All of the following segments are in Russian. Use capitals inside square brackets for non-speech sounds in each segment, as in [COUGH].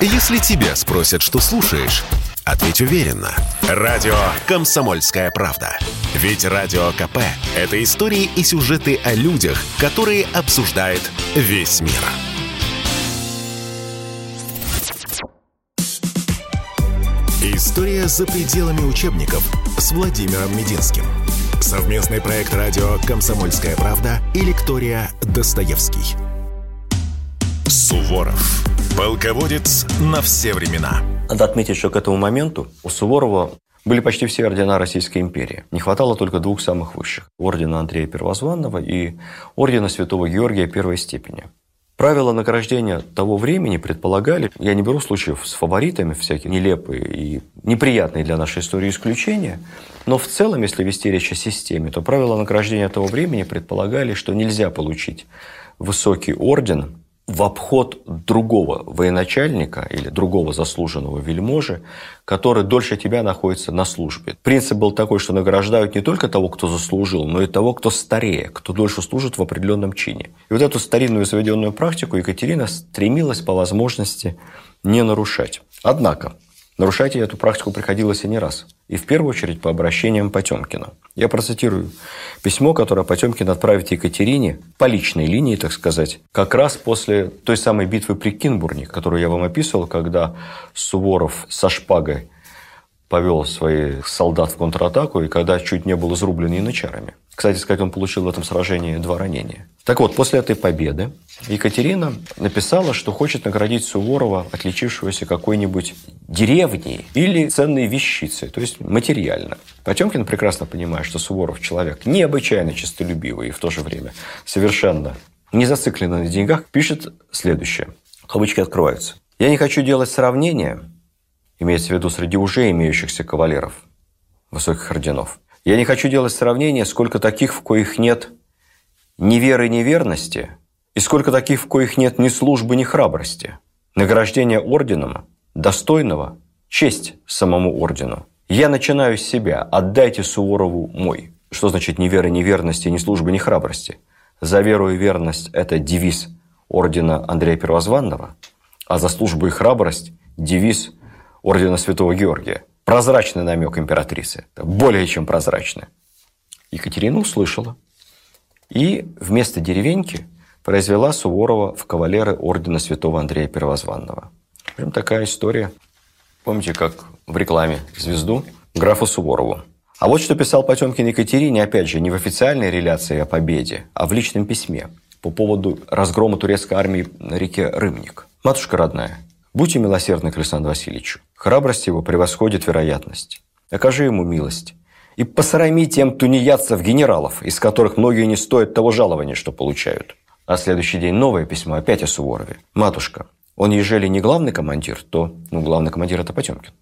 Если тебя спросят, что слушаешь, ответь уверенно. Радио «Комсомольская правда». Ведь Радио КП – это истории и сюжеты о людях, которые обсуждает весь мир. История за пределами учебников с Владимиром Мединским. Совместный проект радио «Комсомольская правда» и лектория «Достоевский». Суворов. Полководец на все времена. Надо отметить, что к этому моменту у Суворова были почти все ордена Российской империи. Не хватало только двух самых высших – ордена Андрея Первозванного и ордена Святого Георгия первой степени. Правила награждения того времени предполагали, я не беру случаев с фаворитами, всякие нелепые и неприятные для нашей истории исключения, но в целом, если вести речь о системе, то правила награждения того времени предполагали, что нельзя получить высокий орден в обход другого военачальника или другого заслуженного вельможи, который дольше тебя находится на службе. Принцип был такой, что награждают не только того, кто заслужил, но и того, кто старее, кто дольше служит в определенном чине. И вот эту старинную заведенную практику Екатерина стремилась по возможности не нарушать. Однако, нарушать эту практику приходилось и не раз. И в первую очередь по обращениям Потемкина. Я процитирую письмо, которое Потемкин отправит Екатерине по личной линии, так сказать, как раз после той самой битвы при Кинбурне, которую я вам описывал, когда Суворов со шпагой повел своих солдат в контратаку, и когда чуть не был изрублен янычарами. Кстати сказать, он получил в этом сражении два ранения. Так вот, после этой победы Екатерина написала, что хочет наградить Суворова, отличившегося какой-нибудь деревней или ценной вещицей, то есть материально. Потемкин прекрасно понимает, что Суворов человек необычайно честолюбивый и в то же время совершенно не зацикленный на деньгах, пишет следующее. Кавычки открываются. «Я не хочу делать сравнения имеется в виду среди уже имеющихся кавалеров высоких орденов. Я не хочу делать сравнения, сколько таких, в коих нет ни веры, ни верности, и сколько таких, в коих нет ни службы, ни храбрости. Награждение орденом достойного – честь самому ордену. Я начинаю с себя, отдайте Суворову мой. Что значит ни веры, ни верности, ни службы, ни храбрости? За веру и верность – это девиз ордена Андрея Первозванного, а за службу и храбрость – девиз ордена Святого Георгия. Прозрачный намек императрицы. Более чем прозрачный. Екатерина услышала. И вместо деревеньки произвела Суворова в кавалеры ордена Святого Андрея Первозванного. Прям такая история. Помните, как в рекламе «Звезду» графу Суворову. А вот что писал Потемкин Екатерине, опять же, не в официальной реляции о победе, а в личном письме по поводу разгрома турецкой армии на реке Рымник. «Матушка родная, Будьте милосердны к Александру Васильевичу. Храбрость его превосходит вероятность. Окажи ему милость. И посрами тем тунеядцев-генералов, из которых многие не стоят того жалования, что получают. А следующий день новое письмо опять о Суворове. «Матушка, он ежели не главный командир, то... Ну, главный командир – это Потемкин.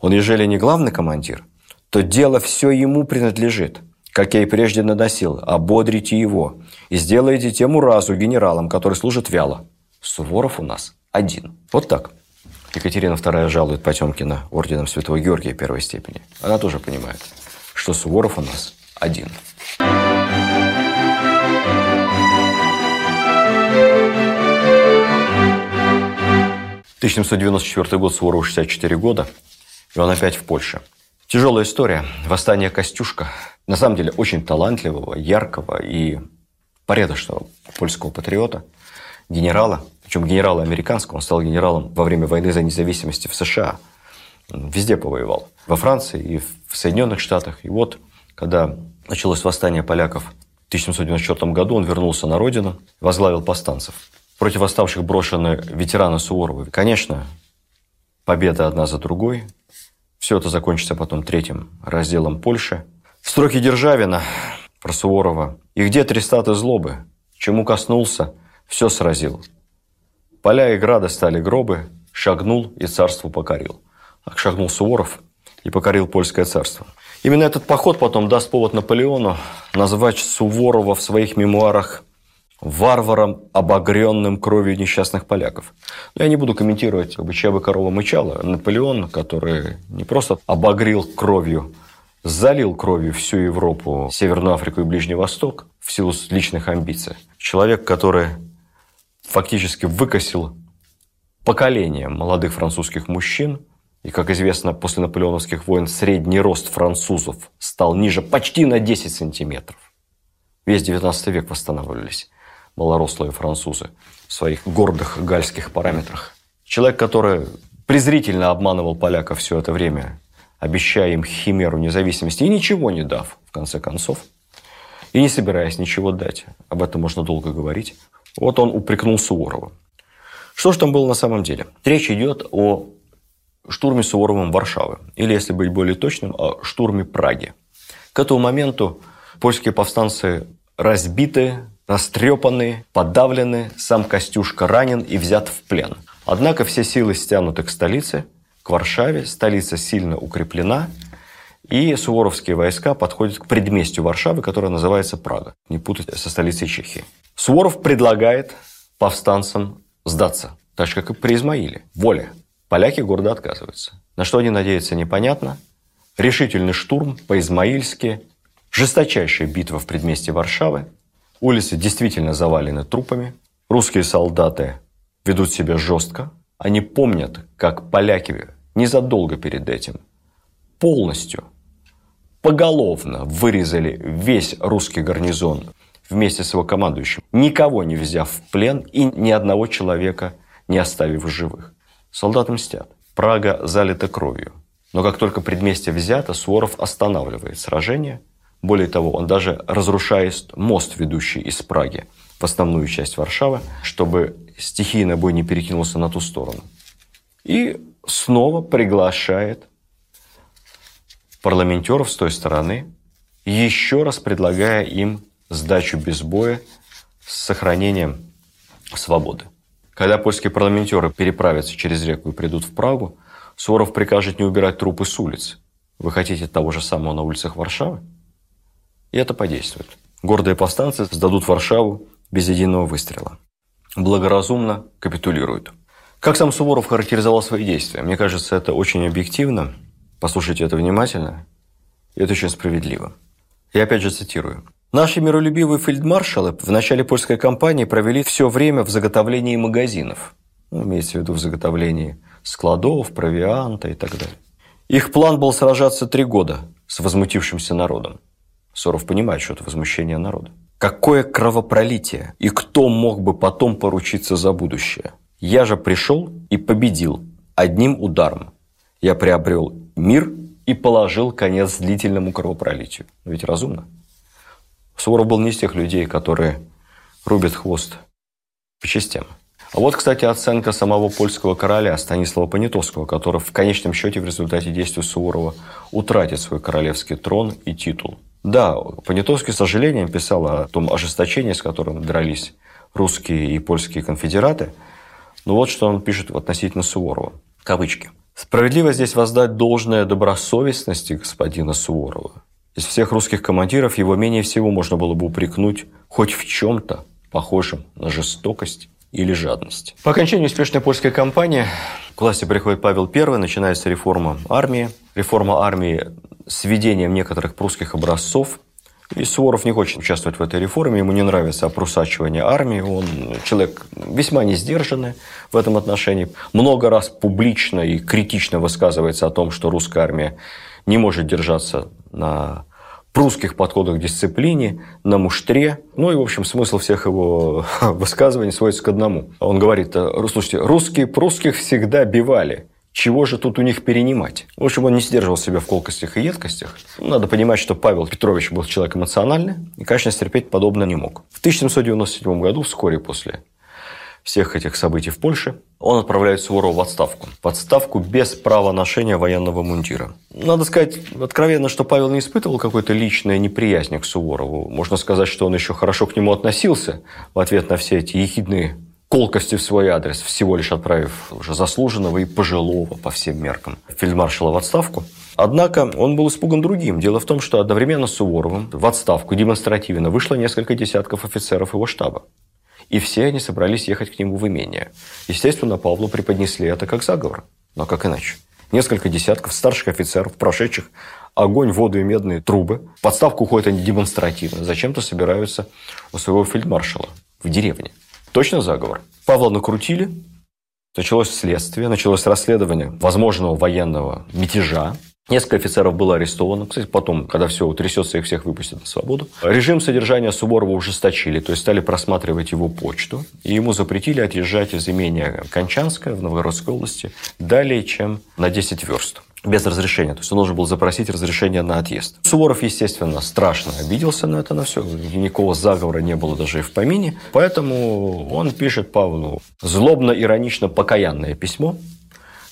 Он ежели не главный командир, то дело все ему принадлежит. Как я и прежде наносил, ободрите его и сделайте тему разу генералом, который служит вяло. Суворов у нас один. Вот так. Екатерина II жалует Потемкина орденом Святого Георгия первой степени. Она тоже понимает, что Суворов у нас один. Тысяча 1794 год, Суворову 64 года, и он опять в Польше. Тяжелая история. Восстание Костюшка. На самом деле очень талантливого, яркого и порядочного польского патриота, генерала – причем генерала американского, он стал генералом во время войны за независимость в США. Везде повоевал. Во Франции и в Соединенных Штатах. И вот, когда началось восстание поляков в 1794 году, он вернулся на родину, возглавил повстанцев. Против восставших брошены ветераны Суворовы. Конечно, победа одна за другой. Все это закончится потом третьим разделом Польши. Строки Державина про Суворова. «И где трестаты злобы? Чему коснулся, все сразил. Поля и грады стали гробы, шагнул и царство покорил. Так шагнул Суворов и покорил польское царство. Именно этот поход потом даст повод Наполеону назвать Суворова в своих мемуарах варваром, обогренным кровью несчастных поляков. Но я не буду комментировать, как бы, чья бы корова мычала. Наполеон, который не просто обогрел кровью, залил кровью всю Европу, Северную Африку и Ближний Восток в силу личных амбиций. Человек, который фактически выкосил поколением молодых французских мужчин. И, как известно, после наполеоновских войн средний рост французов стал ниже почти на 10 сантиметров. Весь 19 век восстанавливались малорослые французы в своих гордых гальских параметрах. Человек, который презрительно обманывал поляков все это время, обещая им химеру независимости и ничего не дав, в конце концов, и не собираясь ничего дать. Об этом можно долго говорить. Вот он упрекнул Суворова. Что же там было на самом деле? Речь идет о штурме Суворовым Варшавы. Или, если быть более точным, о штурме Праги. К этому моменту польские повстанцы разбиты, растрепаны, подавлены, сам Костюшка ранен и взят в плен. Однако все силы стянуты к столице, к Варшаве, столица сильно укреплена, и суворовские войска подходят к предместью Варшавы, которое называется Прага. Не путать со столицей Чехии. Суворов предлагает повстанцам сдаться, так же, как и при Измаиле. Воля. Поляки гордо отказываются. На что они надеются, непонятно. Решительный штурм по-измаильски, жесточайшая битва в предместье Варшавы. Улицы действительно завалены трупами. Русские солдаты ведут себя жестко. Они помнят, как поляки незадолго перед этим полностью, поголовно вырезали весь русский гарнизон вместе с его командующим, никого не взяв в плен и ни одного человека не оставив в живых. Солдаты мстят. Прага залита кровью. Но как только предместье взято, Суворов останавливает сражение. Более того, он даже разрушает мост, ведущий из Праги в основную часть Варшавы, чтобы стихийный бой не перекинулся на ту сторону. И снова приглашает парламентеров с той стороны, еще раз предлагая им сдачу без боя с сохранением свободы. Когда польские парламентеры переправятся через реку и придут в Прагу, Суворов прикажет не убирать трупы с улиц. Вы хотите того же самого на улицах Варшавы? И это подействует. Гордые повстанцы сдадут Варшаву без единого выстрела. Благоразумно капитулируют. Как сам Суворов характеризовал свои действия? Мне кажется, это очень объективно. Послушайте это внимательно. И это очень справедливо. Я опять же цитирую. Наши миролюбивые фельдмаршалы в начале польской кампании провели все время в заготовлении магазинов. Ну, имеется в виду в заготовлении складов, провианта и так далее. Их план был сражаться три года с возмутившимся народом. Соров понимает, что это возмущение народа. Какое кровопролитие! И кто мог бы потом поручиться за будущее? Я же пришел и победил одним ударом. Я приобрел мир и положил конец длительному кровопролитию. Ведь разумно. Суворов был не из тех людей, которые рубят хвост по частям. А вот, кстати, оценка самого польского короля Станислава Понятовского, который в конечном счете в результате действий Суворова утратит свой королевский трон и титул. Да, Понятовский с сожалением писал о том ожесточении, с которым дрались русские и польские конфедераты. Но вот что он пишет относительно Суворова. Кавычки. «Справедливо здесь воздать должное добросовестности господина Суворова. Из всех русских командиров его менее всего можно было бы упрекнуть хоть в чем-то похожем на жестокость или жадность. По окончании успешной польской кампании к власти приходит Павел I, начинается реформа армии. Реформа армии с введением некоторых прусских образцов. И Суворов не хочет участвовать в этой реформе, ему не нравится опросачивание армии, он человек весьма не сдержанный в этом отношении. Много раз публично и критично высказывается о том, что русская армия не может держаться на прусских подходах к дисциплине, на муштре. Ну и, в общем, смысл всех его [LAUGHS] высказываний сводится к одному. Он говорит, слушайте, русские прусских всегда бивали. Чего же тут у них перенимать? В общем, он не сдерживал себя в колкостях и едкостях. Надо понимать, что Павел Петрович был человек эмоциональный и, конечно, стерпеть подобно не мог. В 1797 году, вскоре после всех этих событий в Польше, он отправляет Суворова в отставку. В отставку без права ношения военного мундира. Надо сказать откровенно, что Павел не испытывал какой-то личной неприязни к Суворову. Можно сказать, что он еще хорошо к нему относился в ответ на все эти ехидные колкости в свой адрес, всего лишь отправив уже заслуженного и пожилого по всем меркам фельдмаршала в отставку. Однако он был испуган другим. Дело в том, что одновременно с Суворовым в отставку демонстративно вышло несколько десятков офицеров его штаба и все они собрались ехать к нему в имение. Естественно, Павлу преподнесли это как заговор. Но как иначе? Несколько десятков старших офицеров, прошедших огонь, воду и медные трубы. В подставку уходят они демонстративно. Зачем-то собираются у своего фельдмаршала в деревне. Точно заговор. Павла накрутили, Началось следствие, началось расследование возможного военного мятежа. Несколько офицеров было арестовано. Кстати, потом, когда все утрясется, их всех выпустят на свободу. Режим содержания Суворова ужесточили, то есть стали просматривать его почту. И ему запретили отъезжать из имения Кончанское в Новгородской области далее, чем на 10 верст без разрешения. То есть он должен был запросить разрешение на отъезд. Суворов, естественно, страшно обиделся на это, на все. Никакого заговора не было даже и в помине. Поэтому он пишет Павлу злобно-иронично покаянное письмо,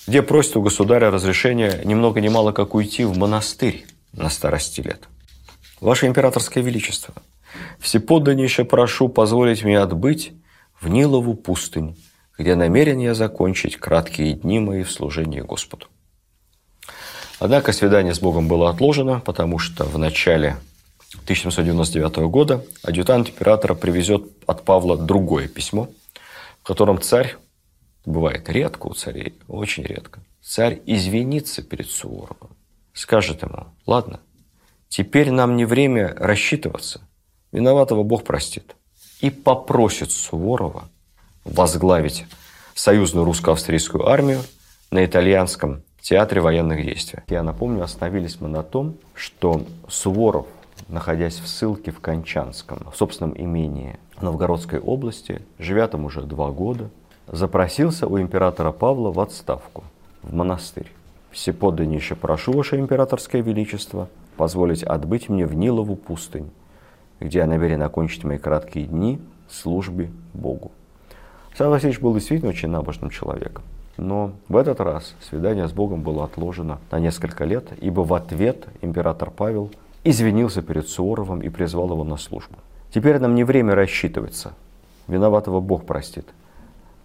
где просит у государя разрешения ни много ни мало как уйти в монастырь на старости лет. Ваше императорское величество, всеподданнейше прошу позволить мне отбыть в Нилову пустынь, где намерен я закончить краткие дни мои в служении Господу. Однако свидание с Богом было отложено, потому что в начале 1799 года адъютант императора привезет от Павла другое письмо, в котором царь, бывает редко у царей, очень редко, царь извинится перед Суворовым, скажет ему, ладно, теперь нам не время рассчитываться, виноватого Бог простит, и попросит Суворова возглавить союзную русско-австрийскую армию на итальянском театре военных действий. Я напомню, остановились мы на том, что Суворов, находясь в ссылке в Кончанском, в собственном имении Новгородской области, живя там уже два года, запросился у императора Павла в отставку, в монастырь. Всеподданнейше прошу, Ваше Императорское Величество, позволить отбыть мне в Нилову пустынь, где я намерен окончить мои краткие дни службе Богу. Александр Васильевич был действительно очень набожным человеком. Но в этот раз свидание с Богом было отложено на несколько лет, ибо в ответ император Павел извинился перед Суворовым и призвал его на службу. Теперь нам не время рассчитываться. Виноватого Бог простит,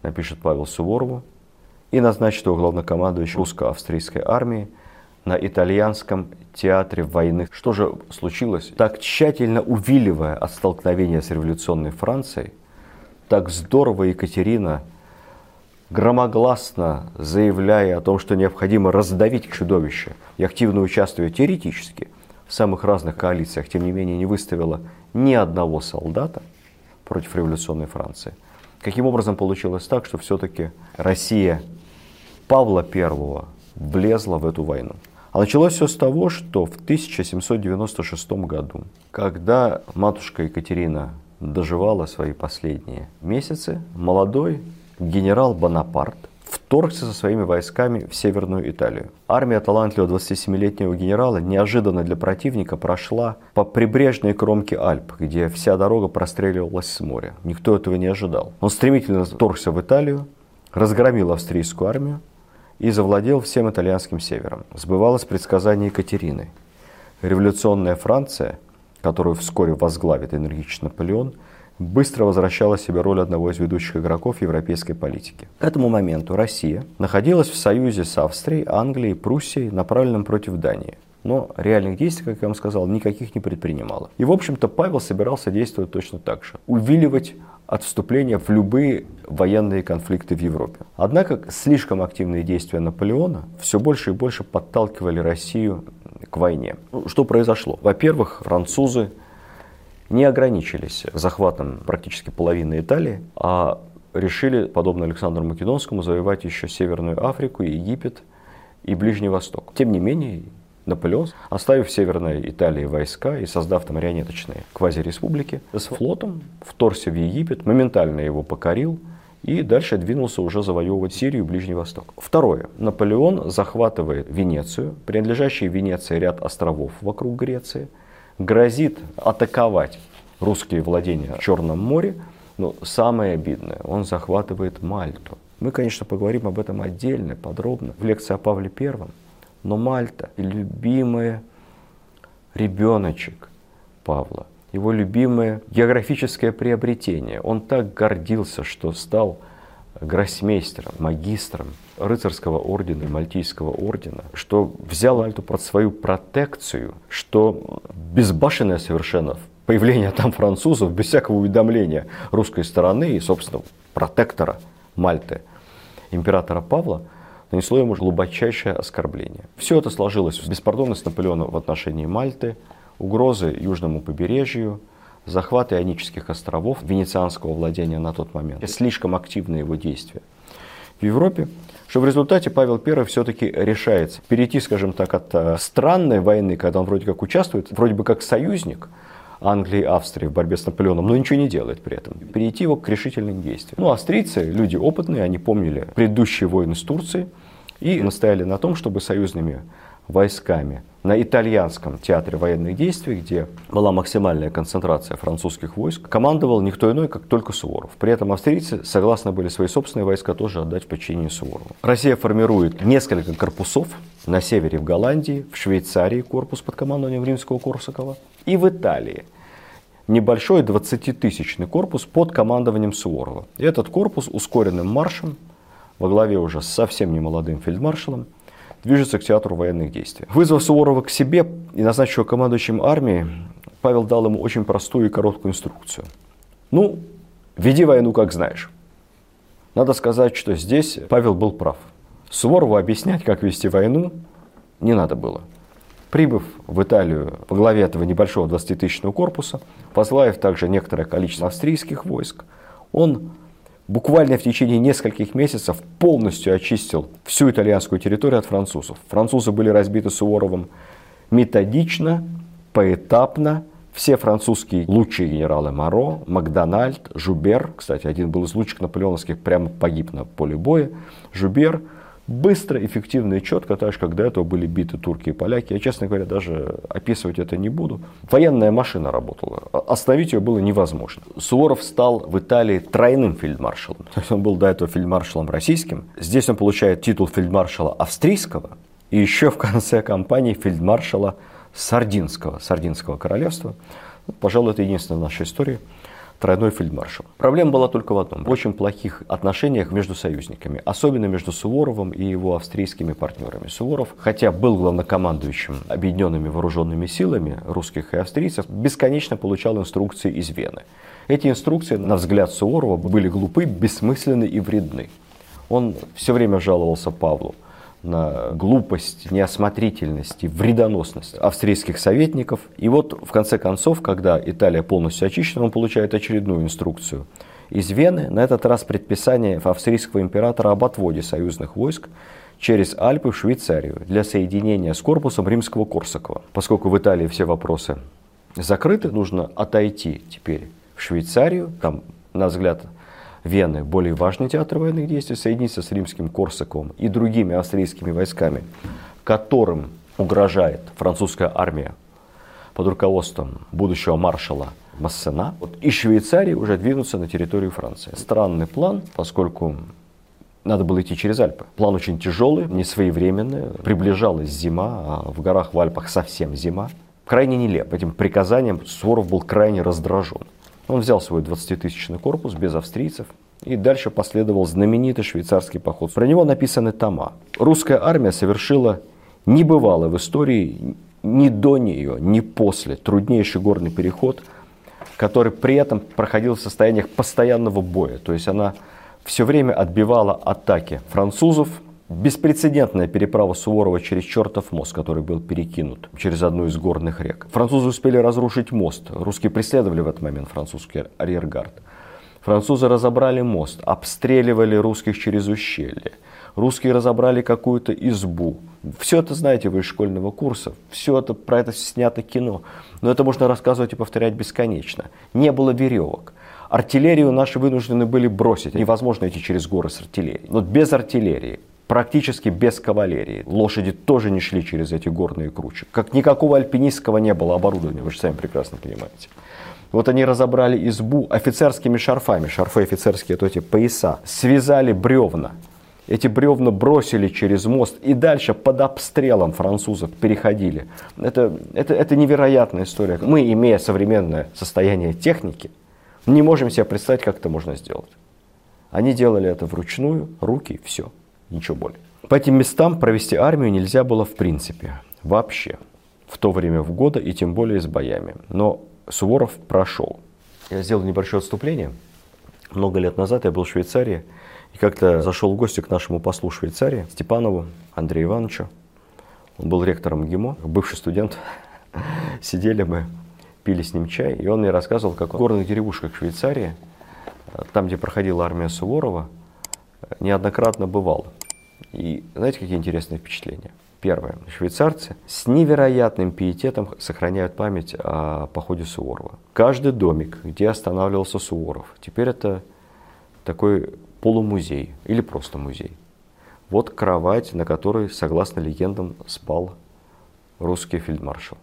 напишет Павел Суворову и назначит его главнокомандующим русско-австрийской армии на итальянском театре войны. Что же случилось? Так тщательно увиливая от столкновения с революционной Францией, так здорово Екатерина громогласно заявляя о том, что необходимо раздавить чудовище и активно участвуя теоретически в самых разных коалициях, тем не менее не выставила ни одного солдата против революционной Франции. Каким образом получилось так, что все-таки Россия Павла I влезла в эту войну? А началось все с того, что в 1796 году, когда матушка Екатерина доживала свои последние месяцы, молодой генерал Бонапарт вторгся со своими войсками в Северную Италию. Армия талантливого 27-летнего генерала неожиданно для противника прошла по прибрежной кромке Альп, где вся дорога простреливалась с моря. Никто этого не ожидал. Он стремительно вторгся в Италию, разгромил австрийскую армию и завладел всем итальянским севером. Сбывалось предсказание Екатерины. Революционная Франция, которую вскоре возглавит энергичный Наполеон – быстро возвращала себе роль одного из ведущих игроков европейской политики. К этому моменту Россия находилась в союзе с Австрией, Англией, Пруссией, направленном против Дании. Но реальных действий, как я вам сказал, никаких не предпринимала. И, в общем-то, Павел собирался действовать точно так же. Увиливать от вступления в любые военные конфликты в Европе. Однако слишком активные действия Наполеона все больше и больше подталкивали Россию к войне. Что произошло? Во-первых, французы не ограничились захватом практически половины Италии, а решили, подобно Александру Македонскому, завоевать еще Северную Африку, Египет и Ближний Восток. Тем не менее, Наполеон, оставив в Северной Италии войска и создав там марионеточные квазиреспублики, с флотом вторгся в Египет, моментально его покорил и дальше двинулся уже завоевывать Сирию и Ближний Восток. Второе. Наполеон захватывает Венецию, принадлежащий Венеции ряд островов вокруг Греции – грозит атаковать русские владения в Черном море, но самое обидное, он захватывает Мальту. Мы, конечно, поговорим об этом отдельно, подробно, в лекции о Павле Первом. Но Мальта, любимый ребеночек Павла, его любимое географическое приобретение. Он так гордился, что стал гроссмейстером, магистром рыцарского ордена и мальтийского ордена, что взял Альту под свою протекцию, что безбашенное совершенно появление там французов без всякого уведомления русской стороны и, собственно, протектора Мальты, императора Павла, нанесло ему глубочайшее оскорбление. Все это сложилось в беспардонность Наполеона в отношении Мальты, угрозы южному побережью, захват Ионических островов, венецианского владения на тот момент, слишком активные его действия. в Европе, что в результате Павел I все-таки решается перейти, скажем так, от э, странной войны, когда он вроде как участвует, вроде бы как союзник Англии и Австрии в борьбе с Наполеоном, но ничего не делает при этом. Перейти его к решительным действиям. Ну, австрийцы, люди опытные, они помнили предыдущие войны с Турцией и настояли на том, чтобы союзными войсками на итальянском театре военных действий, где была максимальная концентрация французских войск, командовал никто иной, как только Суворов. При этом австрийцы согласны были свои собственные войска тоже отдать в подчинение Суворову. Россия формирует несколько корпусов на севере в Голландии, в Швейцарии корпус под командованием римского Корсакова и в Италии небольшой 20-тысячный корпус под командованием Суворова. И этот корпус ускоренным маршем во главе уже с совсем немолодым фельдмаршалом движется к театру военных действий. Вызвав Суворова к себе и назначив его командующим армией, Павел дал ему очень простую и короткую инструкцию. Ну, веди войну как знаешь. Надо сказать, что здесь Павел был прав. Суворову объяснять, как вести войну, не надо было. Прибыв в Италию по главе этого небольшого 20-тысячного корпуса, возглавив также некоторое количество австрийских войск, он буквально в течение нескольких месяцев полностью очистил всю итальянскую территорию от французов. Французы были разбиты Суворовым методично, поэтапно. Все французские лучшие генералы Моро, Макдональд, Жубер, кстати, один был из лучших наполеоновских, прямо погиб на поле боя, Жубер – быстро, эффективно и четко, так же, как до этого были биты турки и поляки. Я, честно говоря, даже описывать это не буду. Военная машина работала. Остановить ее было невозможно. Суворов стал в Италии тройным фельдмаршалом. То есть он был до этого фельдмаршалом российским. Здесь он получает титул фельдмаршала австрийского. И еще в конце кампании фельдмаршала Сардинского, Сардинского королевства. Пожалуй, это единственная в нашей истории тройной фельдмаршал. Проблема была только в одном. В очень плохих отношениях между союзниками. Особенно между Суворовым и его австрийскими партнерами. Суворов, хотя был главнокомандующим объединенными вооруженными силами русских и австрийцев, бесконечно получал инструкции из Вены. Эти инструкции, на взгляд Суворова, были глупы, бессмысленны и вредны. Он все время жаловался Павлу на глупость, неосмотрительность и вредоносность австрийских советников. И вот, в конце концов, когда Италия полностью очищена, он получает очередную инструкцию из Вены, на этот раз предписание австрийского императора об отводе союзных войск через Альпы в Швейцарию для соединения с корпусом римского Корсакова. Поскольку в Италии все вопросы закрыты, нужно отойти теперь в Швейцарию, там, на взгляд Вены, более важный театр военных действий, соединиться с римским Корсаком и другими австрийскими войсками, которым угрожает французская армия под руководством будущего маршала Массена, вот, и Швейцарии уже двинуться на территорию Франции. Странный план, поскольку надо было идти через Альпы. План очень тяжелый, не своевременный. Приближалась зима, а в горах в Альпах совсем зима. Крайне нелеп. Этим приказанием Суворов был крайне раздражен. Он взял свой 20-тысячный корпус без австрийцев, и дальше последовал знаменитый швейцарский поход. Про него написаны тома. Русская армия совершила небывалый в истории ни до нее, ни после труднейший горный переход, который при этом проходил в состояниях постоянного боя. То есть она все время отбивала атаки французов, Беспрецедентная переправа Суворова через чертов мост, который был перекинут через одну из горных рек. Французы успели разрушить мост. Русские преследовали в этот момент французский арьергард. Французы разобрали мост, обстреливали русских через ущелье. Русские разобрали какую-то избу. Все это знаете вы из школьного курса. Все это, про это снято кино. Но это можно рассказывать и повторять бесконечно. Не было веревок. Артиллерию наши вынуждены были бросить. Невозможно идти через горы с артиллерией. Вот без артиллерии практически без кавалерии. Лошади тоже не шли через эти горные кручи. Как никакого альпинистского не было оборудования, вы же сами прекрасно понимаете. Вот они разобрали избу офицерскими шарфами, шарфы офицерские, это эти пояса, связали бревна. Эти бревна бросили через мост и дальше под обстрелом французов переходили. Это, это, это невероятная история. Мы, имея современное состояние техники, не можем себе представить, как это можно сделать. Они делали это вручную, руки, все ничего более. По этим местам провести армию нельзя было в принципе, вообще, в то время в года и тем более с боями. Но Суворов прошел. Я сделал небольшое отступление. Много лет назад я был в Швейцарии и как-то зашел в гости к нашему послу Швейцарии, Степанову Андрею Ивановичу. Он был ректором ГИМО, бывший студент. [LAUGHS] Сидели мы, пили с ним чай, и он мне рассказывал, как в горных деревушках Швейцарии, там, где проходила армия Суворова, неоднократно бывал. И знаете, какие интересные впечатления? Первое. Швейцарцы с невероятным пиететом сохраняют память о походе Суворова. Каждый домик, где останавливался Суворов, теперь это такой полумузей или просто музей. Вот кровать, на которой, согласно легендам, спал русский фельдмаршал.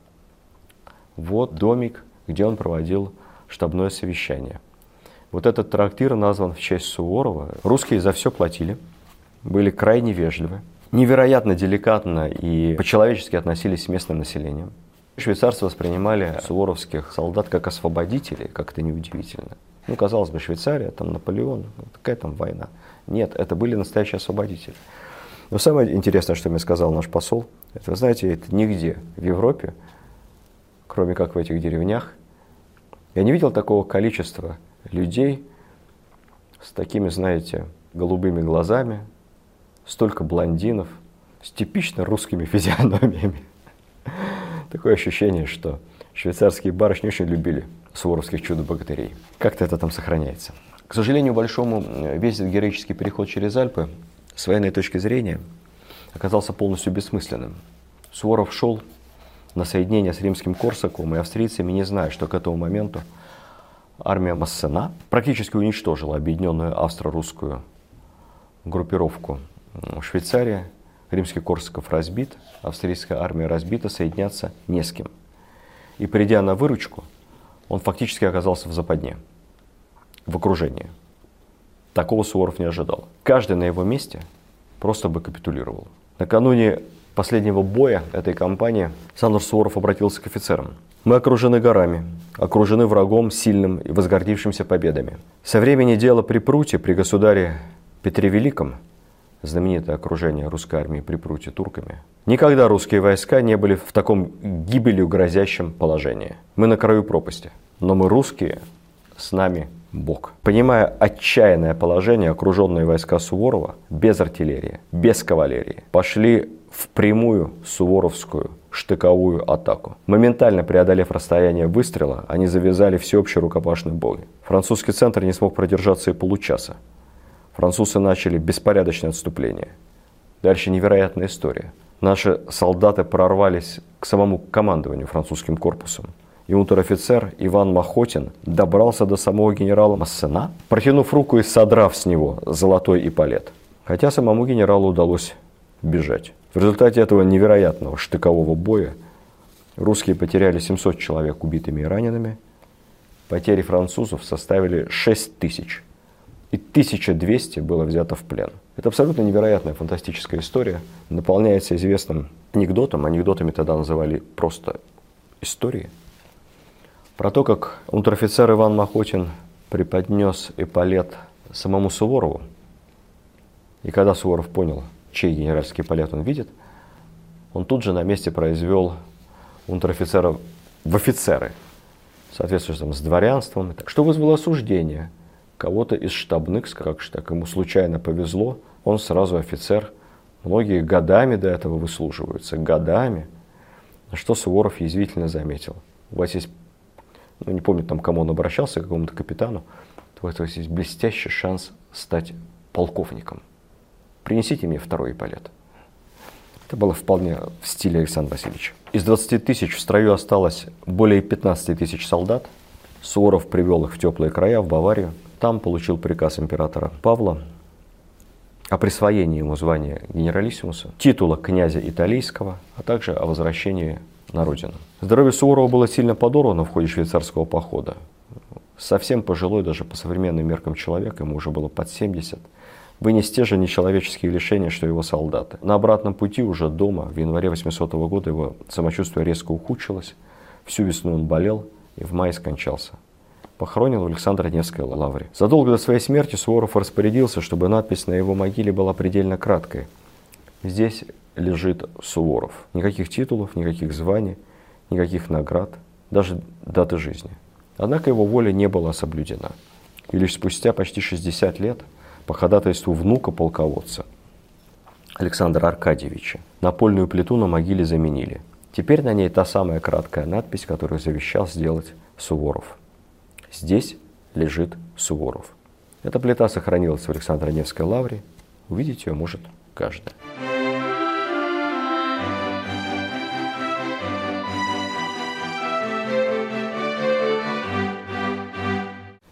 Вот домик, где он проводил штабное совещание. Вот этот трактир назван в честь Суворова. Русские за все платили, были крайне вежливы невероятно деликатно и по-человечески относились с местным населением. Швейцарцы воспринимали суворовских солдат как освободителей, как это неудивительно. Ну, казалось бы, Швейцария, там Наполеон, какая там война. Нет, это были настоящие освободители. Но самое интересное, что мне сказал наш посол, это, знаете, это нигде в Европе, кроме как в этих деревнях, я не видел такого количества людей с такими, знаете, голубыми глазами, столько блондинов с типично русскими физиономиями. Такое ощущение, что швейцарские барышни очень любили суворовских чудо-богатырей. Как-то это там сохраняется. К сожалению, большому э, весь героический переход через Альпы с военной точки зрения оказался полностью бессмысленным. Суворов шел на соединение с римским Корсаком и австрийцами, не зная, что к этому моменту армия Массена практически уничтожила объединенную австро-русскую группировку Швейцария, римский Корсаков разбит, австрийская армия разбита, соединяться не с кем. И придя на выручку, он фактически оказался в западне, в окружении. Такого Суворов не ожидал. Каждый на его месте просто бы капитулировал. Накануне последнего боя этой кампании Сандер Суворов обратился к офицерам. «Мы окружены горами, окружены врагом сильным и возгордившимся победами. Со времени дела при Пруте, при государе Петре Великом, знаменитое окружение русской армии при Пруте турками, никогда русские войска не были в таком гибелью грозящем положении. Мы на краю пропасти, но мы русские, с нами Бог. Понимая отчаянное положение, окруженные войска Суворова без артиллерии, без кавалерии, пошли в прямую суворовскую штыковую атаку. Моментально преодолев расстояние выстрела, они завязали всеобщий рукопашный бой. Французский центр не смог продержаться и получаса французы начали беспорядочное отступление. Дальше невероятная история. Наши солдаты прорвались к самому командованию французским корпусом. И унтер-офицер Иван Махотин добрался до самого генерала Массена, протянув руку и содрав с него золотой эполет. Хотя самому генералу удалось бежать. В результате этого невероятного штыкового боя русские потеряли 700 человек убитыми и ранеными. Потери французов составили 6 тысяч и 1200 было взято в плен. Это абсолютно невероятная фантастическая история, наполняется известным анекдотом, анекдотами тогда называли просто истории, про то, как унтер-офицер Иван Махотин преподнес эполет самому Суворову, и когда Суворов понял, чей генеральский эполет он видит, он тут же на месте произвел унтер-офицера в офицеры, соответствующим с дворянством, что вызвало осуждение – кого-то из штабных, же так ему случайно повезло, он сразу офицер. Многие годами до этого выслуживаются, годами. На что Суворов язвительно заметил. У вас есть, ну не помню там, кому он обращался, какому-то капитану, у вас есть блестящий шанс стать полковником. Принесите мне второй эполет. Это было вполне в стиле Александра Васильевича. Из 20 тысяч в строю осталось более 15 тысяч солдат. Суворов привел их в теплые края, в Баварию. Там получил приказ императора Павла о присвоении ему звания генералиссимуса, титула князя Италийского, а также о возвращении на родину. Здоровье Суворова было сильно подорвано в ходе швейцарского похода. Совсем пожилой даже по современным меркам человек, ему уже было под 70, вынес те же нечеловеческие лишения, что его солдаты. На обратном пути уже дома, в январе 800 года, его самочувствие резко ухудшилось, всю весну он болел и в мае скончался похоронен в Александро-Невской лавре. Задолго до своей смерти Суворов распорядился, чтобы надпись на его могиле была предельно краткой. Здесь лежит Суворов. Никаких титулов, никаких званий, никаких наград, даже даты жизни. Однако его воля не была соблюдена. И лишь спустя почти 60 лет по ходатайству внука полководца Александра Аркадьевича напольную плиту на могиле заменили. Теперь на ней та самая краткая надпись, которую завещал сделать Суворов. Здесь лежит Суворов. Эта плита сохранилась в Александро-Невской лавре. Увидеть ее может каждый.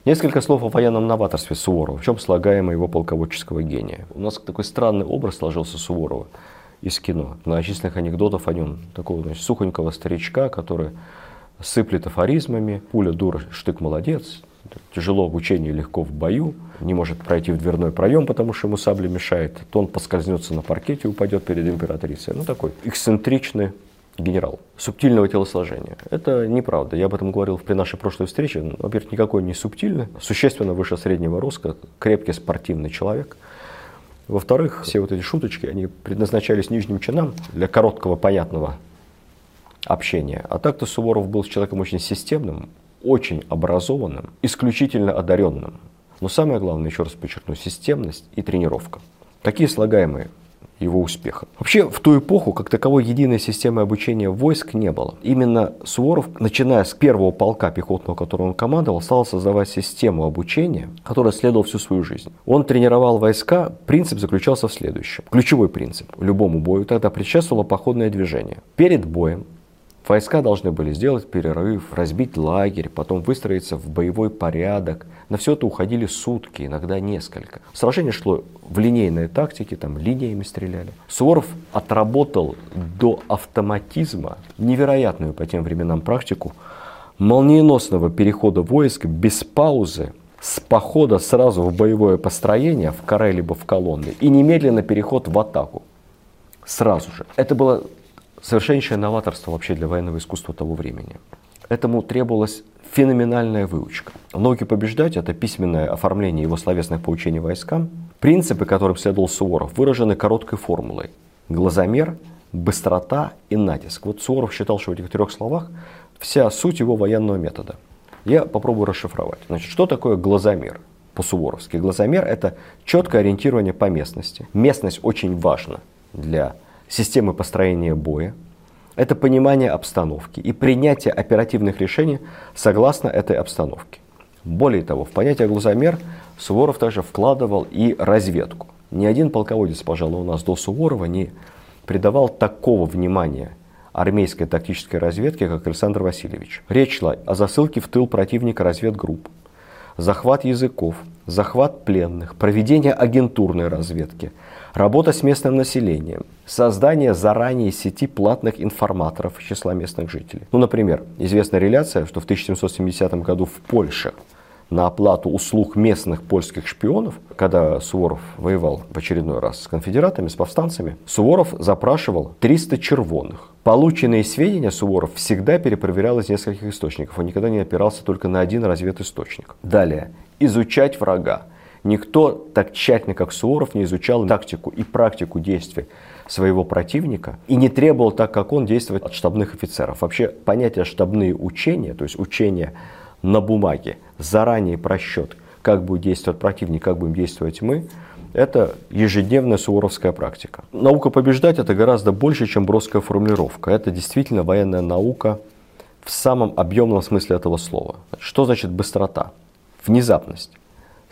Несколько слов о военном новаторстве Суворова, в чем слагаемо его полководческого гения. У нас такой странный образ сложился Суворова из кино. Многочисленных анекдотов о нем. Такого значит, сухонького старичка, который сыплет афоризмами. Пуля дура, штык молодец. Тяжело в учении, легко в бою. Не может пройти в дверной проем, потому что ему сабля мешает. То он поскользнется на паркете и упадет перед императрицей. Ну, такой эксцентричный генерал субтильного телосложения. Это неправда. Я об этом говорил при нашей прошлой встрече. Ну, во-первых, никакой не субтильный, существенно выше среднего роста, крепкий спортивный человек. Во-вторых, все вот эти шуточки, они предназначались нижним чинам для короткого, понятного общения. А так-то Суворов был человеком очень системным, очень образованным, исключительно одаренным. Но самое главное, еще раз подчеркну, системность и тренировка. Такие слагаемые его успеха. Вообще, в ту эпоху, как таковой единой системы обучения войск не было. Именно Суворов, начиная с первого полка пехотного, которым он командовал, стал создавать систему обучения, которая следовала всю свою жизнь. Он тренировал войска, принцип заключался в следующем. Ключевой принцип. Любому бою тогда предшествовало походное движение. Перед боем Войска должны были сделать перерыв, разбить лагерь, потом выстроиться в боевой порядок. На все это уходили сутки, иногда несколько. Сражение шло в линейной тактике, там линиями стреляли. Суворов отработал до автоматизма невероятную по тем временам практику молниеносного перехода войск без паузы с похода сразу в боевое построение, в каре либо в колонны, и немедленно переход в атаку. Сразу же. Это было совершеннейшее новаторство вообще для военного искусства того времени. Этому требовалась феноменальная выучка. Науке побеждать – это письменное оформление его словесных поучений войскам. Принципы, которым следовал Суворов, выражены короткой формулой. Глазомер, быстрота и натиск. Вот Суворов считал, что в этих трех словах вся суть его военного метода. Я попробую расшифровать. Значит, что такое глазомер? По-суворовски. Глазомер – это четкое ориентирование по местности. Местность очень важна для системы построения боя, это понимание обстановки и принятие оперативных решений согласно этой обстановке. Более того, в понятие глазомер Суворов также вкладывал и разведку. Ни один полководец, пожалуй, у нас до Суворова не придавал такого внимания армейской тактической разведке, как Александр Васильевич. Речь шла о засылке в тыл противника разведгрупп, захват языков, захват пленных, проведение агентурной разведки – Работа с местным населением. Создание заранее сети платных информаторов из числа местных жителей. Ну, например, известна реляция, что в 1770 году в Польше на оплату услуг местных польских шпионов, когда Суворов воевал в очередной раз с конфедератами, с повстанцами, Суворов запрашивал 300 червонных. Полученные сведения Суворов всегда перепроверял из нескольких источников. Он никогда не опирался только на один разведисточник. Далее. Изучать врага. Никто так тщательно, как Суворов, не изучал тактику и практику действий своего противника и не требовал так, как он, действовать от штабных офицеров. Вообще понятие штабные учения, то есть учения на бумаге, заранее просчет, как будет действовать противник, как будем действовать мы, это ежедневная суворовская практика. Наука побеждать это гораздо больше, чем броская формулировка. Это действительно военная наука в самом объемном смысле этого слова. Что значит быстрота? Внезапность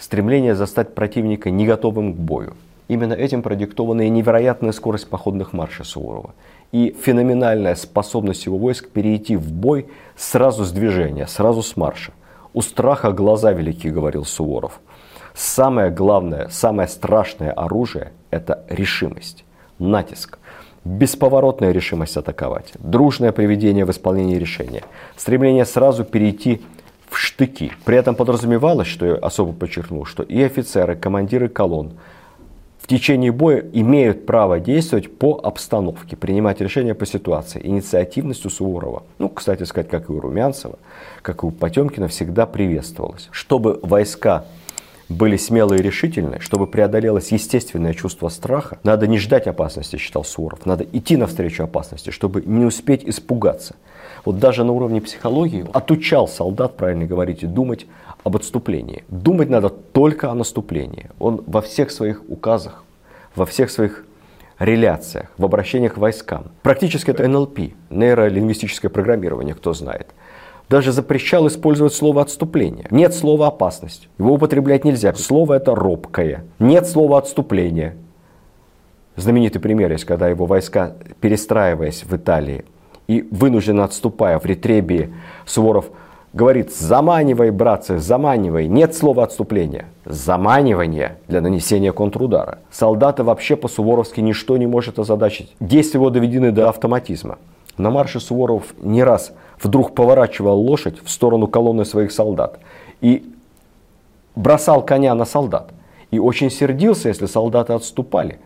стремление застать противника не готовым к бою. Именно этим продиктована и невероятная скорость походных маршей Суворова и феноменальная способность его войск перейти в бой сразу с движения, сразу с марша. «У страха глаза велики», — говорил Суворов. Самое главное, самое страшное оружие – это решимость, натиск, бесповоротная решимость атаковать, дружное приведение в исполнении решения, стремление сразу перейти в штыки. При этом подразумевалось, что я особо подчеркнул, что и офицеры, командиры колонн в течение боя имеют право действовать по обстановке, принимать решения по ситуации. Инициативность у Суворова, ну, кстати сказать, как и у Румянцева, как и у Потемкина, всегда приветствовалась. Чтобы войска были смелые и решительны, чтобы преодолелось естественное чувство страха, надо не ждать опасности, считал Суворов, надо идти навстречу опасности, чтобы не успеть испугаться вот даже на уровне психологии отучал солдат, правильно говорите, думать об отступлении. Думать надо только о наступлении. Он во всех своих указах, во всех своих реляциях, в обращениях к войскам. Практически это НЛП, нейролингвистическое программирование, кто знает. даже запрещал использовать слово «отступление». Нет слова «опасность». Его употреблять нельзя. Слово это «робкое». Нет слова «отступление». Знаменитый пример есть, когда его войска, перестраиваясь в Италии и вынужденно отступая в Ретребии, Суворов говорит «заманивай, братцы, заманивай». Нет слова «отступления». Заманивание для нанесения контрудара. Солдаты вообще по-суворовски ничто не может озадачить. Действия его доведены до автоматизма. На марше Суворов не раз вдруг поворачивал лошадь в сторону колонны своих солдат и бросал коня на солдат. И очень сердился, если солдаты отступали,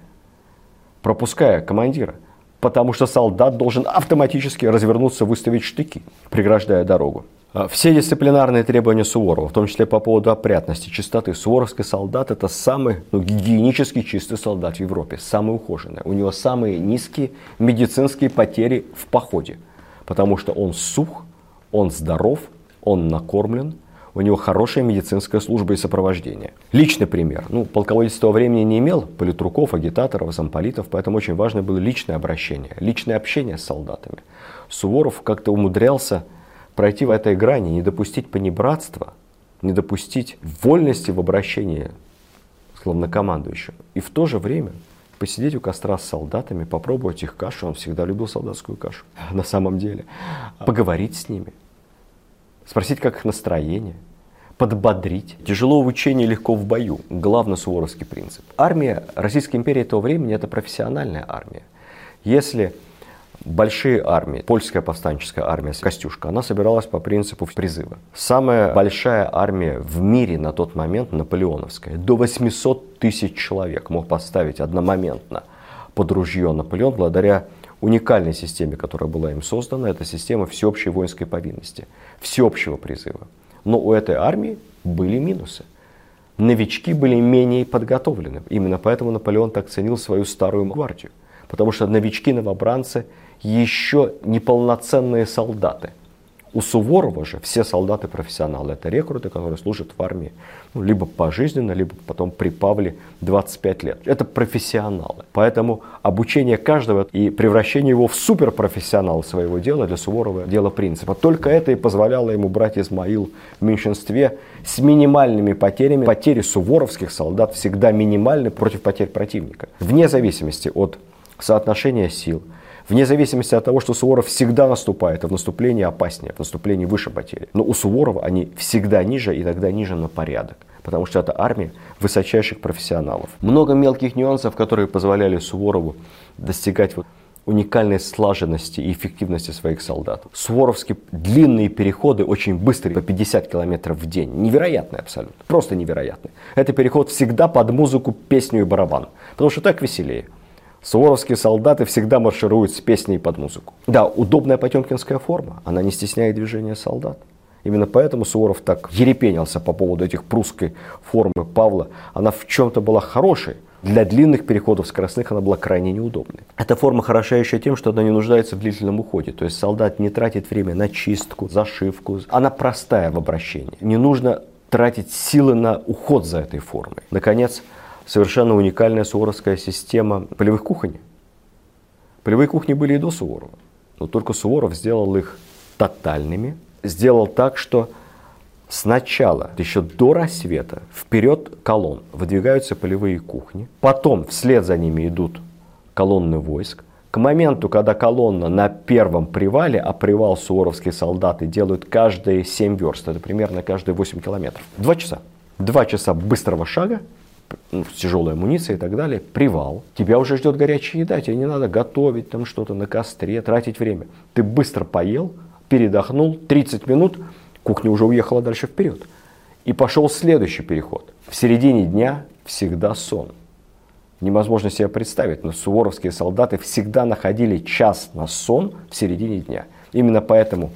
пропуская командира. Потому что солдат должен автоматически развернуться, выставить штыки, преграждая дорогу. А все дисциплинарные требования Суворова, в том числе по поводу опрятности, чистоты. Суворовский солдат – это самый ну, гигиенически чистый солдат в Европе, самый ухоженный. У него самые низкие медицинские потери в походе, потому что он сух, он здоров, он накормлен, у него хорошая медицинская служба и сопровождение. Личный пример. Ну, полководец того времени не имел политруков, агитаторов, замполитов, поэтому очень важно было личное обращение, личное общение с солдатами. Суворов как-то умудрялся пройти в этой грани, не допустить понебратства, не допустить вольности в обращении с главнокомандующим. И в то же время посидеть у костра с солдатами, попробовать их кашу. Он всегда любил солдатскую кашу, [LAUGHS] на самом деле. Поговорить с ними, спросить, как их настроение, подбодрить. Тяжело в учении, легко в бою. Главный суворовский принцип. Армия Российской империи того времени – это профессиональная армия. Если большие армии. Польская повстанческая армия Костюшка, она собиралась по принципу призыва. Самая большая армия в мире на тот момент, наполеоновская, до 800 тысяч человек мог поставить одномоментно под ружье Наполеон благодаря уникальной системе, которая была им создана. Это система всеобщей воинской повинности, всеобщего призыва. Но у этой армии были минусы. Новички были менее подготовлены. Именно поэтому Наполеон так ценил свою старую гвардию. Потому что новички-новобранцы еще неполноценные солдаты. У Суворова же все солдаты профессионалы. Это рекруты, которые служат в армии ну, либо пожизненно, либо потом при Павле 25 лет. Это профессионалы. Поэтому обучение каждого и превращение его в суперпрофессионала своего дела для Суворова дело принципа. Только это и позволяло ему брать Измаил в меньшинстве с минимальными потерями. Потери суворовских солдат всегда минимальны против потерь противника. Вне зависимости от соотношения сил – Вне зависимости от того, что Суворов всегда наступает, а в наступлении опаснее, в наступлении выше потери. Но у Суворова они всегда ниже, иногда ниже на порядок. Потому что это армия высочайших профессионалов. Много мелких нюансов, которые позволяли Суворову достигать вот уникальной слаженности и эффективности своих солдат. Суворовские длинные переходы, очень быстрые, по 50 километров в день. Невероятные абсолютно, просто невероятные. Это переход всегда под музыку, песню и барабан. Потому что так веселее. Суворовские солдаты всегда маршируют с песней под музыку. Да, удобная потемкинская форма, она не стесняет движения солдат. Именно поэтому Суворов так ерепенился по поводу этих прусской формы Павла. Она в чем-то была хорошей. Для длинных переходов скоростных она была крайне неудобной. Эта форма хороша еще тем, что она не нуждается в длительном уходе. То есть солдат не тратит время на чистку, зашивку. Она простая в обращении. Не нужно тратить силы на уход за этой формой. Наконец, совершенно уникальная суворовская система полевых кухонь. Полевые кухни были и до Суворова, но только Суворов сделал их тотальными, сделал так, что сначала, еще до рассвета, вперед колонн выдвигаются полевые кухни, потом вслед за ними идут колонны войск, к моменту, когда колонна на первом привале, а привал суворовские солдаты делают каждые 7 верст, это примерно каждые 8 километров, два часа. Два часа быстрого шага, ну, с тяжелой амуницией и так далее, привал. Тебя уже ждет горячая еда, тебе не надо готовить там что-то на костре, тратить время. Ты быстро поел, передохнул, 30 минут, кухня уже уехала дальше вперед. И пошел следующий переход. В середине дня всегда сон. Невозможно себе представить, но суворовские солдаты всегда находили час на сон в середине дня. Именно поэтому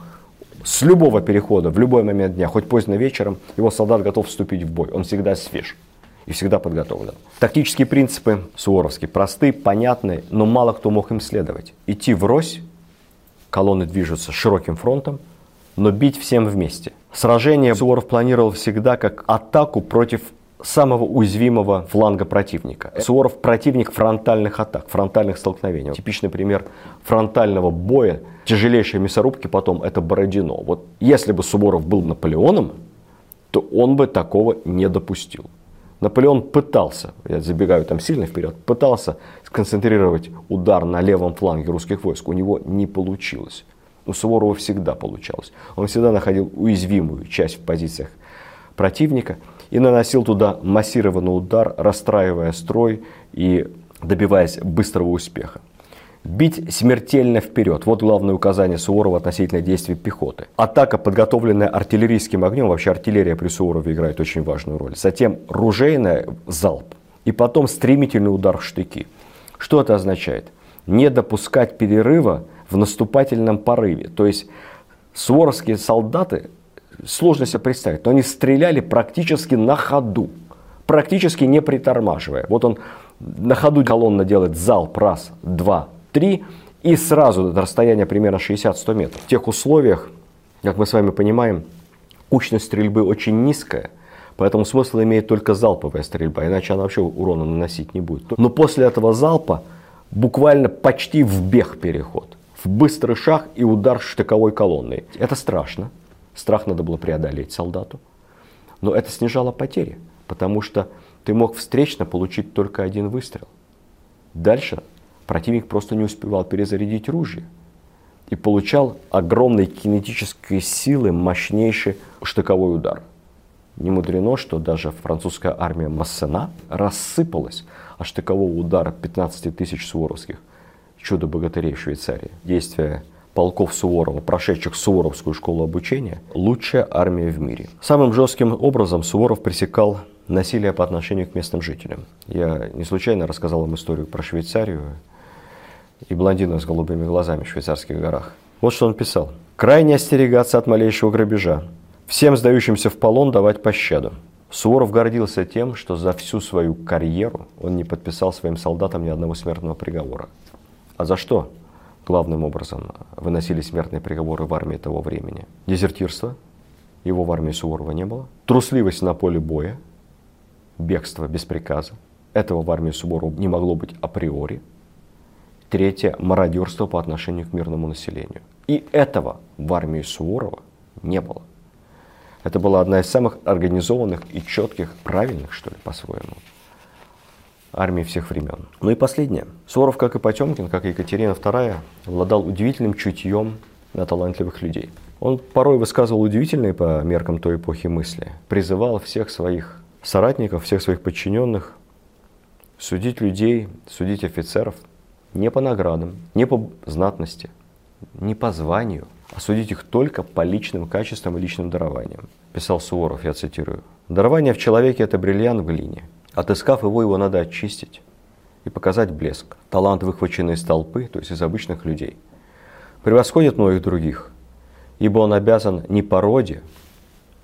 с любого перехода, в любой момент дня, хоть поздно вечером, его солдат готов вступить в бой. Он всегда свеж и всегда подготовлен. Тактические принципы суворовские просты, понятны, но мало кто мог им следовать. Идти врозь, колонны движутся широким фронтом, но бить всем вместе. Сражение Суворов планировал всегда как атаку против самого уязвимого фланга противника. Суворов противник фронтальных атак, фронтальных столкновений. Типичный пример фронтального боя, тяжелейшей мясорубки потом, это Бородино. Вот если бы Суворов был Наполеоном, то он бы такого не допустил. Наполеон пытался, я забегаю там сильно вперед, пытался сконцентрировать удар на левом фланге русских войск. У него не получилось. У Суворова всегда получалось. Он всегда находил уязвимую часть в позициях противника и наносил туда массированный удар, расстраивая строй и добиваясь быстрого успеха. Бить смертельно вперед. Вот главное указание Суворова относительно действий пехоты. Атака, подготовленная артиллерийским огнем, вообще артиллерия при Суворове играет очень важную роль. Затем ружейная залп. И потом стремительный удар в штыки. Что это означает? Не допускать перерыва в наступательном порыве. То есть суворовские солдаты, сложно себе представить, но они стреляли практически на ходу. Практически не притормаживая. Вот он на ходу колонна делает залп раз, два, 3 и сразу это расстояние примерно 60-100 метров. В тех условиях, как мы с вами понимаем, кучность стрельбы очень низкая, поэтому смысл имеет только залповая стрельба, иначе она вообще урона наносить не будет. Но после этого залпа буквально почти в бег переход, в быстрый шаг и удар штыковой колонной. Это страшно, страх надо было преодолеть солдату, но это снижало потери, потому что ты мог встречно получить только один выстрел. Дальше противник просто не успевал перезарядить ружье и получал огромной кинетической силы мощнейший штыковой удар. Не мудрено, что даже французская армия Массена рассыпалась от штыкового удара 15 тысяч суворовских чудо-богатырей Швейцарии. Действия полков Суворова, прошедших Суворовскую школу обучения, лучшая армия в мире. Самым жестким образом Суворов пресекал насилие по отношению к местным жителям. Я не случайно рассказал вам историю про Швейцарию и блондина с голубыми глазами в швейцарских горах. Вот что он писал. «Крайне остерегаться от малейшего грабежа. Всем сдающимся в полон давать пощаду». Суворов гордился тем, что за всю свою карьеру он не подписал своим солдатам ни одного смертного приговора. А за что? Главным образом выносили смертные приговоры в армии того времени. Дезертирство, его в армии Суворова не было. Трусливость на поле боя, бегство без приказа. Этого в армии Суворова не могло быть априори. Третье – мародерство по отношению к мирному населению. И этого в армии Суворова не было. Это была одна из самых организованных и четких, правильных, что ли, по-своему, армий всех времен. Ну и последнее. Суворов, как и Потемкин, как и Екатерина II, обладал удивительным чутьем на талантливых людей. Он порой высказывал удивительные по меркам той эпохи мысли. Призывал всех своих соратников, всех своих подчиненных судить людей, судить офицеров – не по наградам, не по знатности, не по званию, а судить их только по личным качествам и личным дарованиям. Писал Суворов, я цитирую. «Дарование в человеке – это бриллиант в глине. Отыскав его, его надо очистить и показать блеск. Талант, выхваченный из толпы, то есть из обычных людей, превосходит многих других, ибо он обязан не породе,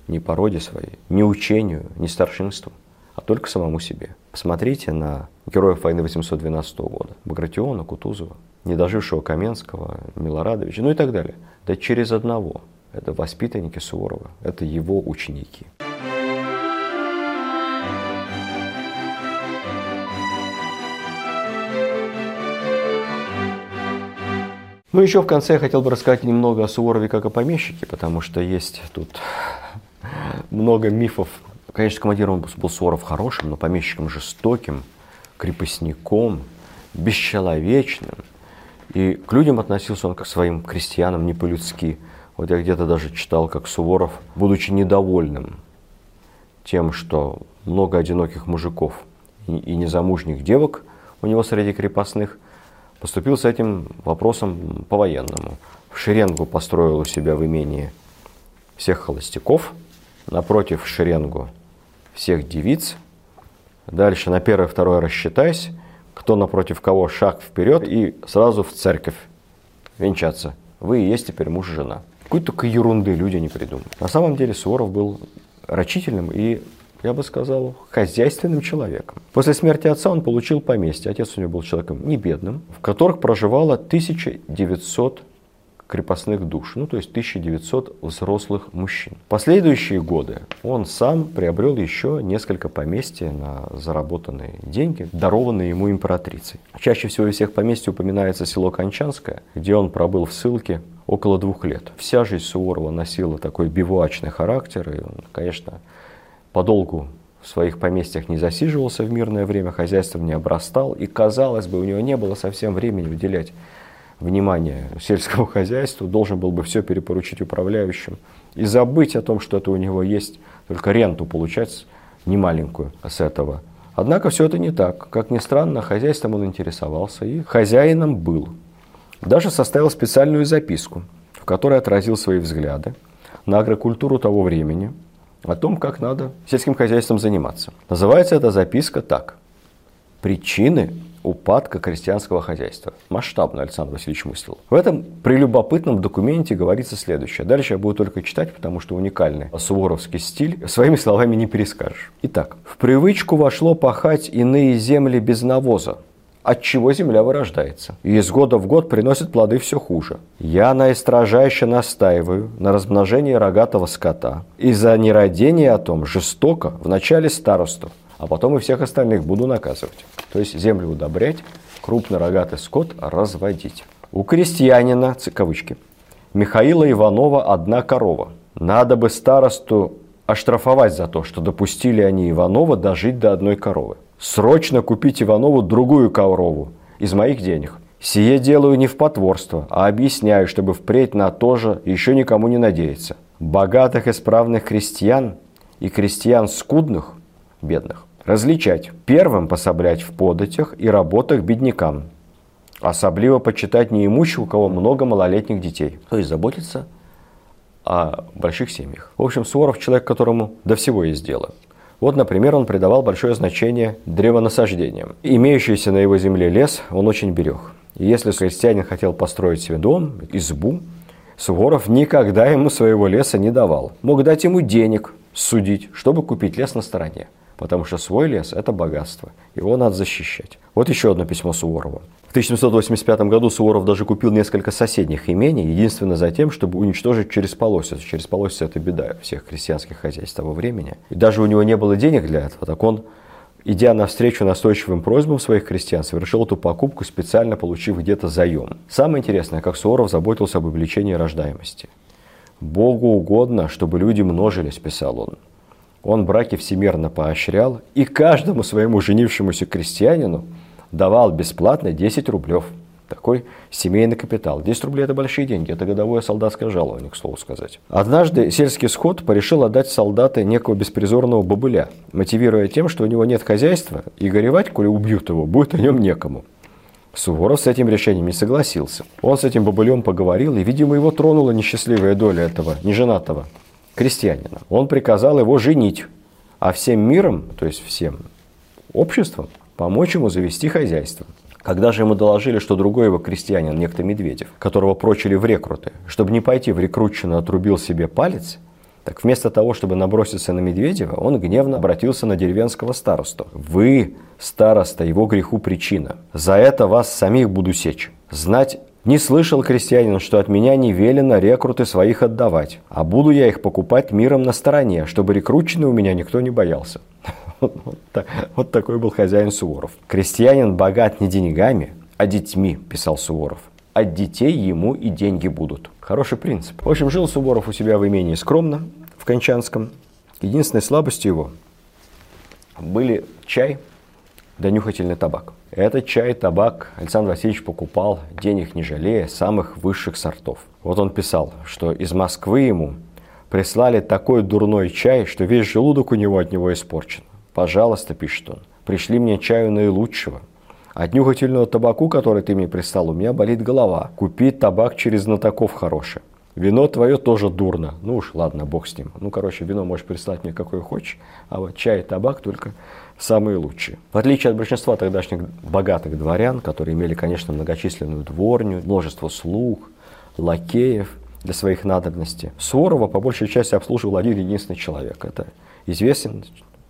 не породе своей, не учению, не старшинству, а только самому себе. Посмотрите на героев войны 812 года. Багратиона, Кутузова, недожившего Каменского, Милорадовича, ну и так далее. Да через одного. Это воспитанники Суворова, это его ученики. Ну, еще в конце я хотел бы рассказать немного о Суворове как о помещике, потому что есть тут [LAUGHS] много мифов Конечно, командиром был Суворов хорошим, но помещиком жестоким, крепостником, бесчеловечным. И к людям относился он как к своим крестьянам не по-людски. Вот я где-то даже читал, как Суворов, будучи недовольным тем, что много одиноких мужиков и незамужних девок у него среди крепостных, поступил с этим вопросом по-военному. В шеренгу построил у себя в имении всех холостяков, напротив шеренгу всех девиц. Дальше на первое, второе рассчитайся, кто напротив кого шаг вперед и сразу в церковь венчаться. Вы и есть теперь муж и жена. Какой только ерунды люди не придумают. На самом деле Суворов был рачительным и, я бы сказал, хозяйственным человеком. После смерти отца он получил поместье. Отец у него был человеком не бедным, в которых проживало 1900 крепостных душ, ну то есть 1900 взрослых мужчин. Последующие годы он сам приобрел еще несколько поместья на заработанные деньги, дарованные ему императрицей. Чаще всего из всех поместьй упоминается село Кончанское, где он пробыл в ссылке около двух лет. Вся жизнь Суворова носила такой бивуачный характер, и он, конечно, подолгу в своих поместьях не засиживался в мирное время, хозяйством не обрастал, и, казалось бы, у него не было совсем времени уделять внимание сельскому [LAUGHS] хозяйству, должен был бы все перепоручить управляющим и забыть о том, что это у него есть, только ренту получать немаленькую с этого. Однако все это не так. Как ни странно, хозяйством он интересовался и хозяином был. Даже составил специальную записку, в которой отразил свои взгляды на агрокультуру того времени, о том, как надо сельским хозяйством заниматься. Называется эта записка так. Причины упадка крестьянского хозяйства. Масштабно Александр Васильевич мыслил. В этом прелюбопытном документе говорится следующее. Дальше я буду только читать, потому что уникальный суворовский стиль своими словами не перескажешь. Итак, в привычку вошло пахать иные земли без навоза, от чего земля вырождается. И из года в год приносит плоды все хуже. Я наистрожайше настаиваю на размножении рогатого скота. И за нерадение о том жестоко в начале старосту, а потом и всех остальных буду наказывать. То есть землю удобрять, крупнорогатый скот разводить. У крестьянина, кавычки, Михаила Иванова одна корова. Надо бы старосту оштрафовать за то, что допустили они Иванова дожить до одной коровы. Срочно купить Иванову другую корову из моих денег. Сие делаю не в потворство, а объясняю, чтобы впредь на то же еще никому не надеяться. Богатых исправных крестьян и крестьян скудных, бедных, различать. Первым пособлять в податях и работах беднякам. Особливо почитать неимущих, у кого много малолетних детей. То есть заботиться о больших семьях. В общем, Суворов человек, которому до всего есть дело. Вот, например, он придавал большое значение древонасаждениям. Имеющийся на его земле лес он очень берег. И если крестьянин хотел построить себе дом, избу, Суворов никогда ему своего леса не давал. Мог дать ему денег судить, чтобы купить лес на стороне. Потому что свой лес – это богатство. Его надо защищать. Вот еще одно письмо Суворова. В 1785 году Суворов даже купил несколько соседних имений, единственно за тем, чтобы уничтожить через полосицу. Через полосицу – это беда всех крестьянских хозяйств того времени. И даже у него не было денег для этого, так он, идя навстречу настойчивым просьбам своих крестьян, совершил эту покупку, специально получив где-то заем. Самое интересное, как Суворов заботился об увеличении рождаемости. «Богу угодно, чтобы люди множились», – писал он. Он браки всемирно поощрял, и каждому своему женившемуся крестьянину – давал бесплатно 10 рублев. Такой семейный капитал. 10 рублей – это большие деньги, это годовое солдатское жалование, к слову сказать. Однажды сельский сход порешил отдать солдаты некого беспризорного бабыля, мотивируя тем, что у него нет хозяйства, и горевать, коли убьют его, будет о нем некому. Суворов с этим решением не согласился. Он с этим бабылем поговорил, и, видимо, его тронула несчастливая доля этого неженатого крестьянина. Он приказал его женить, а всем миром, то есть всем обществом, помочь ему завести хозяйство. Когда же ему доложили, что другой его крестьянин, некто Медведев, которого прочили в рекруты, чтобы не пойти в рекрутчину, отрубил себе палец, так вместо того, чтобы наброситься на Медведева, он гневно обратился на деревенского старосту. «Вы, староста, его греху причина. За это вас самих буду сечь. Знать не слышал крестьянин, что от меня не велено рекруты своих отдавать, а буду я их покупать миром на стороне, чтобы рекрутчины у меня никто не боялся. [LAUGHS] Вот, так, вот такой был хозяин Суворов. Крестьянин богат не деньгами, а детьми, писал Суворов. От детей ему и деньги будут. Хороший принцип. В общем, жил Суворов у себя в имении скромно, в Кончанском. Единственной слабостью его были чай да нюхательный табак. Этот чай, табак Александр Васильевич покупал, денег не жалея, самых высших сортов. Вот он писал, что из Москвы ему прислали такой дурной чай, что весь желудок у него от него испорчен. Пожалуйста, пишет он, пришли мне чаю наилучшего. От нюхательного табаку, который ты мне прислал, у меня болит голова. Купи табак через знатоков хороший. Вино твое тоже дурно. Ну уж ладно, бог с ним. Ну, короче, вино можешь прислать мне какое хочешь, а вот чай и табак только самые лучшие. В отличие от большинства тогдашних богатых дворян, которые имели, конечно, многочисленную дворню, множество слуг, лакеев для своих надобностей, Суворова по большей части обслуживал один единственный человек. Это известен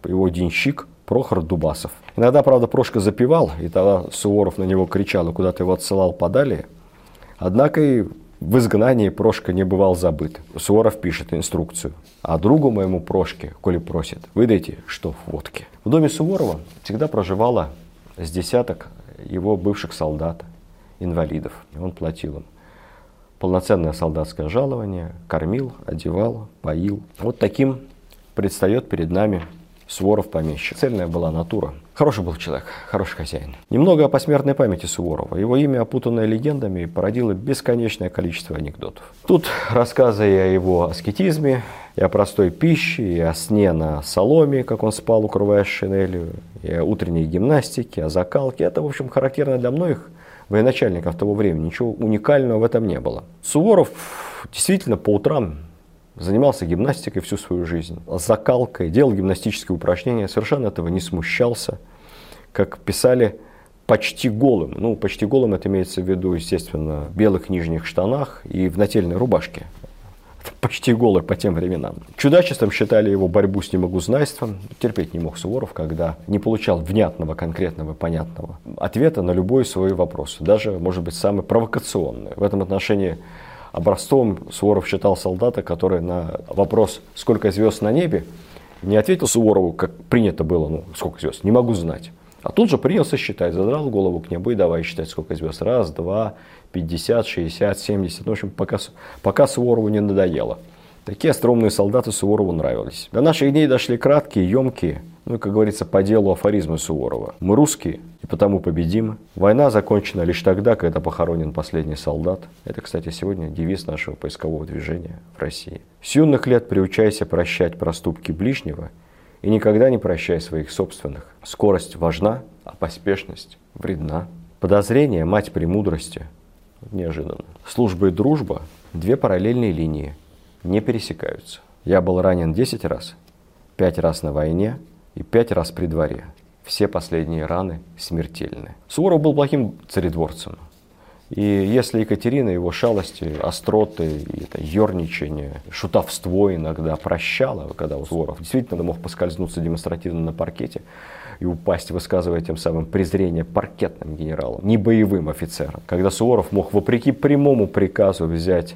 его денщик Прохор Дубасов. Иногда, правда, Прошка запивал, и тогда Суворов на него кричал, и куда-то его отсылал подали. Однако и В изгнании Прошка не бывал забыт. Суворов пишет инструкцию. А другу моему Прошке, коли просит, выдайте, что в водке. В доме Суворова всегда проживало с десяток его бывших солдат, инвалидов. Он платил им полноценное солдатское жалование, кормил, одевал, поил. Вот таким предстает перед нами Суворов помещик. Цельная была натура. Хороший был человек, хороший хозяин. Немного о посмертной памяти Суворова. Его имя, опутанное легендами, породило бесконечное количество анекдотов. Тут рассказы о его аскетизме, и о простой пище, и о сне на соломе, как он спал, укрываясь шинелью, и о утренней гимнастике, о закалке. Это, в общем, характерно для многих военачальников того времени. Ничего уникального в этом не было. Суворов действительно по утрам занимался гимнастикой всю свою жизнь, закалкой, делал гимнастические упражнения, совершенно этого не смущался. Как писали, почти голым. Ну, почти голым это имеется в виду, естественно, в белых нижних штанах и в нательной рубашке. Почти голый по тем временам. Чудачеством считали его борьбу с немогузнайством. Терпеть не мог Суворов, когда не получал внятного, конкретного, понятного ответа на любой свой вопрос. Даже, может быть, самый провокационный. В этом отношении Образцовым Суворов считал солдата, который на вопрос «Сколько звезд на небе?» не ответил Суворову, как принято было, ну, сколько звезд, не могу знать. А тут же принялся считать, задрал голову к небу и давай считать, сколько звезд. Раз, два, пятьдесят, шестьдесят, семьдесят. В общем, пока, пока Суворову не надоело. Такие остроумные солдаты Суворову нравились. До наших дней дошли краткие, емкие, ну, как говорится, по делу афоризмы Суворова. Мы русские и потому победим. Война закончена лишь тогда, когда похоронен последний солдат. Это, кстати, сегодня девиз нашего поискового движения в России. С юных лет приучайся прощать проступки ближнего и никогда не прощай своих собственных. Скорость важна, а поспешность вредна. Подозрение – мать премудрости. Неожиданно. Служба и дружба – две параллельные линии – не пересекаются. Я был ранен 10 раз, 5 раз на войне и 5 раз при дворе. Все последние раны смертельны. Суворов был плохим царедворцем. И если Екатерина его шалости, остроты, это ерничание, шутовство иногда прощала, когда Суворов действительно мог поскользнуться демонстративно на паркете и упасть, высказывая тем самым презрение паркетным генералам, не боевым офицерам. Когда Суворов мог вопреки прямому приказу взять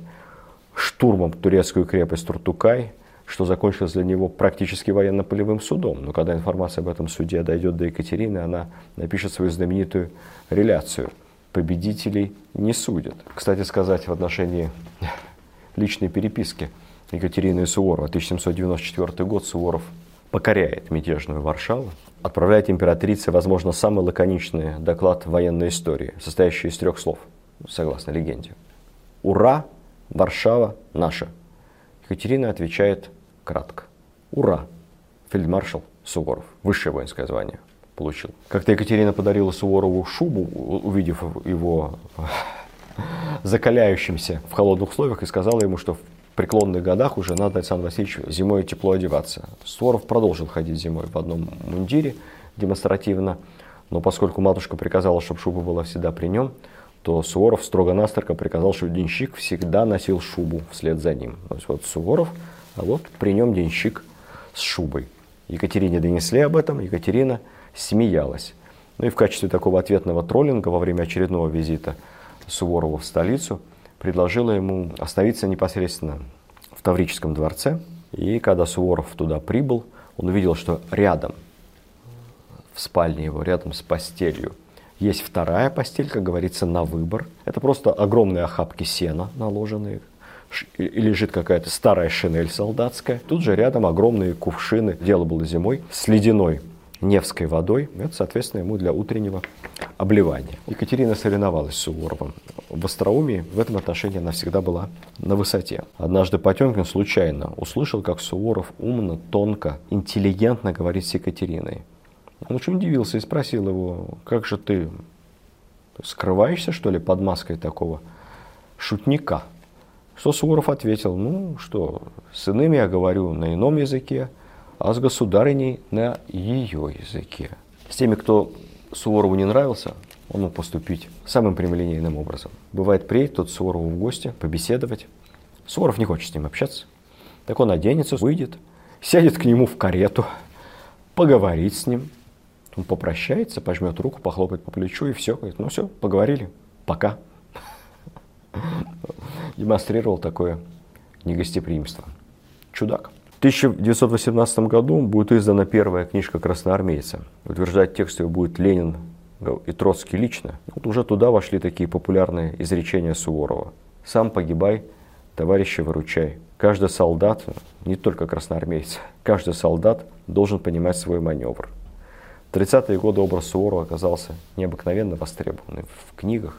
штурмом турецкую крепость Туртукай, что закончилось для него практически военно-полевым судом. Но когда информация об этом суде дойдет до Екатерины, она напишет свою знаменитую реляцию. Победителей не судят. Кстати сказать, в отношении личной переписки Екатерины Суворова, 1794 год, Суворов покоряет мятежную Варшаву, отправляет императрице, возможно, самый лаконичный доклад военной истории, состоящий из трех слов, согласно легенде. «Ура! Варшава наша. Екатерина отвечает кратко. Ура! Фельдмаршал Суворов. Высшее воинское звание получил. Как-то Екатерина подарила Суворову шубу, увидев его [LAUGHS] закаляющимся в холодных условиях, и сказала ему, что в преклонных годах уже надо, Александр Васильевич, зимой тепло одеваться. Суворов продолжил ходить зимой в одном мундире демонстративно, но поскольку матушка приказала, чтобы шуба была всегда при нем, то Суворов строго-настрого приказал, чтобы денщик всегда носил шубу вслед за ним. То есть вот Суворов, а вот при нем денщик с шубой. Екатерине донесли об этом, Екатерина смеялась. Ну и в качестве такого ответного троллинга во время очередного визита Суворова в столицу предложила ему остановиться непосредственно в Таврическом дворце. И когда Суворов туда прибыл, он увидел, что рядом, в спальне его, рядом с постелью, есть вторая постель, как говорится, на выбор. Это просто огромные охапки сена, наложенные. И лежит какая-то старая шинель солдатская. Тут же рядом огромные кувшины. Дело было зимой с ледяной Невской водой. Это, соответственно, ему для утреннего обливания. Екатерина соревновалась с Суворовым. В остроумии в этом отношении она всегда была на высоте. Однажды Потемкин случайно услышал, как Суворов умно, тонко, интеллигентно говорит с Екатериной. Он очень удивился и спросил его, как же ты скрываешься, что ли, под маской такого шутника? Что Суворов ответил, ну что, с иными я говорю на ином языке, а с государыней на ее языке. С теми, кто Суворову не нравился, он мог поступить самым прямолинейным образом. Бывает, приедет тот Суворову в гости, побеседовать. Суворов не хочет с ним общаться. Так он оденется, выйдет, сядет к нему в карету, поговорить с ним – он попрощается, пожмет руку, похлопает по плечу и все. Говорит, ну все, поговорили, пока. демонстрировал такое негостеприимство. Чудак. В 1918 году будет издана первая книжка красноармейца. Утверждать текст ее будет Ленин и Троцкий лично. Вот уже туда вошли такие популярные изречения Суворова. «Сам погибай, товарища выручай». Каждый солдат, не только красноармейцы, каждый солдат должен понимать свой маневр. В 30-е годы образ Суворова оказался необыкновенно востребованным в книгах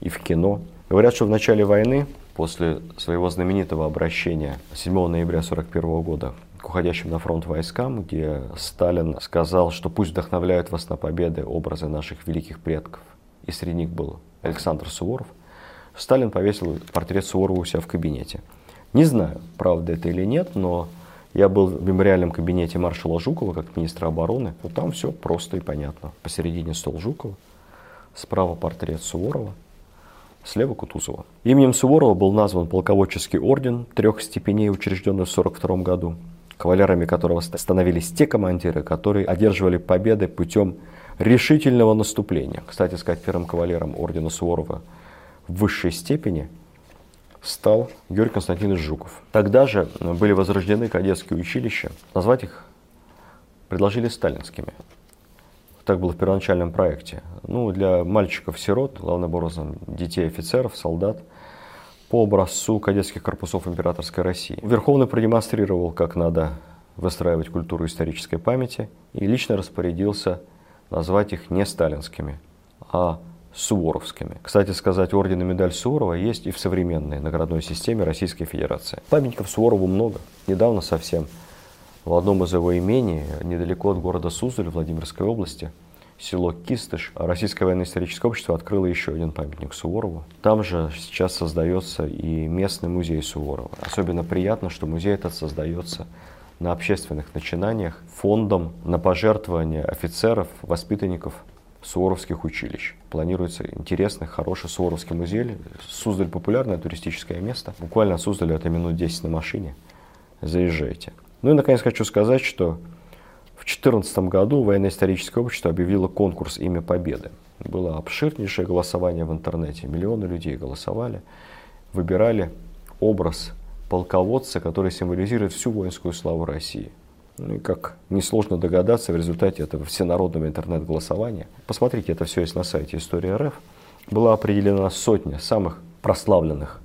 и в кино. Говорят, что в начале войны, после своего знаменитого обращения 7 ноября 1941 года к уходящим на фронт войскам, где Сталин сказал, что пусть вдохновляют вас на победы образы наших великих предков. И среди них был Александр Суворов. Сталин повесил портрет Суворова у себя в кабинете. Не знаю, правда это или нет, но я был в мемориальном кабинете маршала Жукова, как министра обороны. Вот там все просто и понятно. Посередине стол Жукова, справа портрет Суворова, слева Кутузова. Именем Суворова был назван полководческий орден трех степеней, учрежденный в 1942 году, кавалерами которого становились те командиры, которые одерживали победы путем решительного наступления. Кстати сказать, первым кавалером ордена Суворова в высшей степени – стал Георгий Константинович Жуков. Тогда же были возрождены кадетские училища. Назвать их предложили сталинскими. Так было в первоначальном проекте. Ну, для мальчиков-сирот, главным образом детей офицеров, солдат, по образцу кадетских корпусов императорской России. Верховный продемонстрировал, как надо выстраивать культуру исторической памяти и лично распорядился назвать их не сталинскими, а суворовскими. Кстати сказать, орден и медаль Суворова есть и в современной наградной системе Российской Федерации. Памятников Суворову много. Недавно совсем в одном из его имений, недалеко от города Суздаль, Владимирской области, село Кистыш, Российское военно-историческое общество открыло еще один памятник Суворову. Там же сейчас создается и местный музей Суворова. Особенно приятно, что музей этот создается на общественных начинаниях фондом на пожертвования офицеров, воспитанников суворовских училищ. Планируется интересный, хороший Суворовский музей. Суздаль популярное туристическое место. Буквально от Суздаля это минут 10 на машине. Заезжайте. Ну и наконец хочу сказать, что в 2014 году военно-историческое общество объявило конкурс «Имя Победы». Было обширнейшее голосование в интернете. Миллионы людей голосовали, выбирали образ полководца, который символизирует всю воинскую славу России. Ну и как несложно догадаться, в результате этого всенародного интернет-голосования, посмотрите, это все есть на сайте История РФ, была определена сотня самых прославленных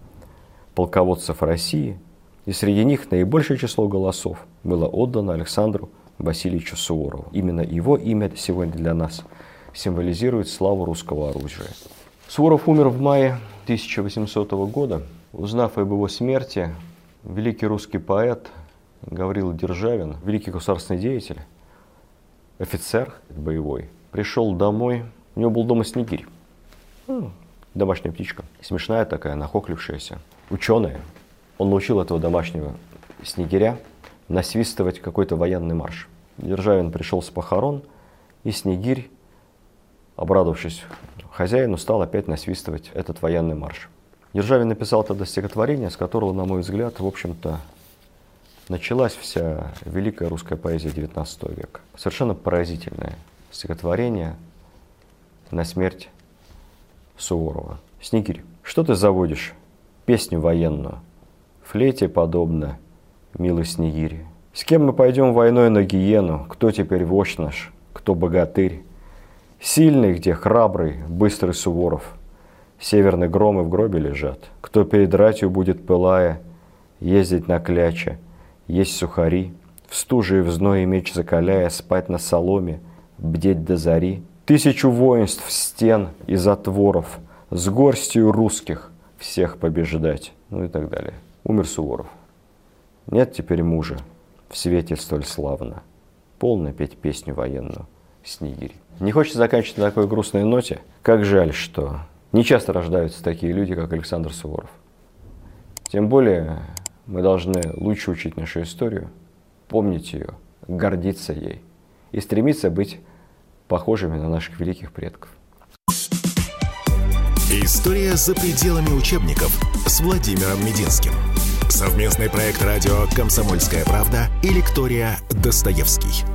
полководцев России, и среди них наибольшее число голосов было отдано Александру Васильевичу Суворову. Именно его имя сегодня для нас символизирует славу русского оружия. Суворов умер в мае 1800 года. Узнав об его смерти, великий русский поэт Гаврил Державин, великий государственный деятель, офицер боевой, пришел домой, у него был дома снегирь, ну, домашняя птичка, смешная такая, нахохлившаяся, ученая. Он научил этого домашнего снегиря насвистывать какой-то военный марш. Державин пришел с похорон, и снегирь, обрадовавшись хозяину, стал опять насвистывать этот военный марш. Державин написал тогда стихотворение, с которого, на мой взгляд, в общем-то, началась вся великая русская поэзия XIX века. Совершенно поразительное стихотворение на смерть Суворова. Снегирь, что ты заводишь? Песню военную. Флейте подобно, милый Снегирь. С кем мы пойдем войной на гиену? Кто теперь вождь наш? Кто богатырь? Сильный где, храбрый, быстрый Суворов. Северные громы в гробе лежат. Кто перед ратью будет, пылая, ездить на кляче – есть сухари, в стуже и в зное меч закаляя, спать на соломе, бдеть до зари. Тысячу воинств стен и затворов, с горстью русских всех побеждать, ну и так далее. Умер Суворов. Нет теперь мужа, в свете столь славно. Полно петь песню военную «Снегирь». Не хочется заканчивать на такой грустной ноте. Как жаль, что не часто рождаются такие люди, как Александр Суворов. Тем более мы должны лучше учить нашу историю, помнить ее, гордиться ей и стремиться быть похожими на наших великих предков. История за пределами учебников с Владимиром Мединским. Совместный проект радио «Комсомольская правда» и лектория «Достоевский».